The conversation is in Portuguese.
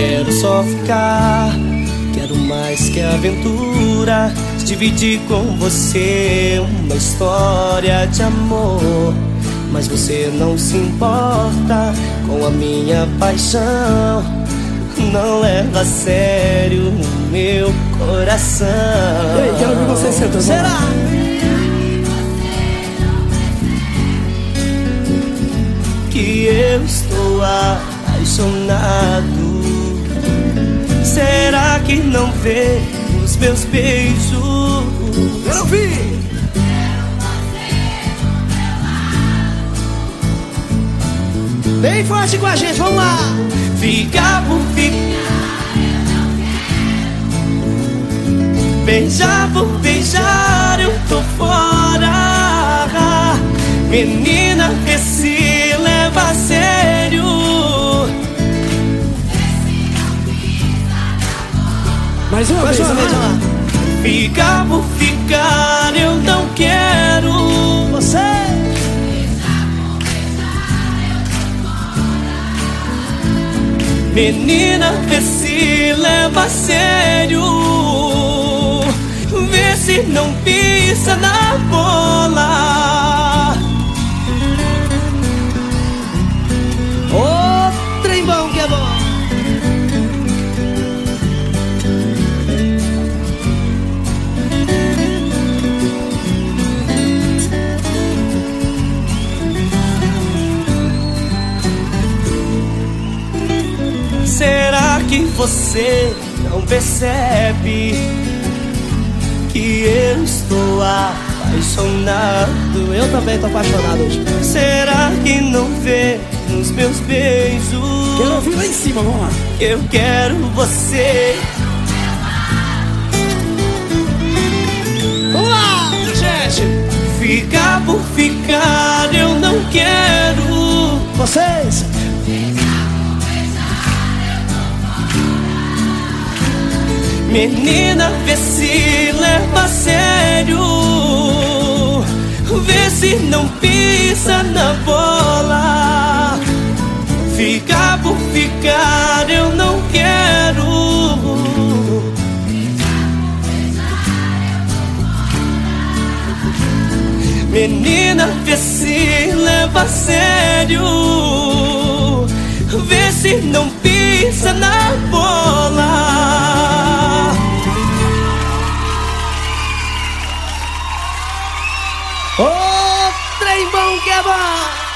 Quero só ficar, quero mais que aventura. Dividir com você uma história de amor. Mas você não se importa com a minha paixão. Não leva a sério o meu coração. Ei, quero ver você sentando. Será? Que eu estou apaixonado. Será que não vê os meus beijos? Bem forte com a gente, vamos lá! Ficar por ficar. Beijar por beijar, eu tô fora. Menina, vê se leva a sério. Mais uma Mais vez, uma vez, vamos lá! Ficar por ficar, Menina, vê se leva a sério. Vê se não pisa na bola. Será que você não percebe que eu estou apaixonado? Eu também tô apaixonado hoje. Será que não vê nos meus beijos? Quero ouvir lá em cima, vamos lá! Eu quero você. Vamos lá, gente! Ficar por ficar, Menina, vê se leva a sério. Vê se não pisa na bola. Ficar por ficar, eu não quero. Menina, vê se leva a sério. Vê se não pisa na Ô, trem bom que é bom!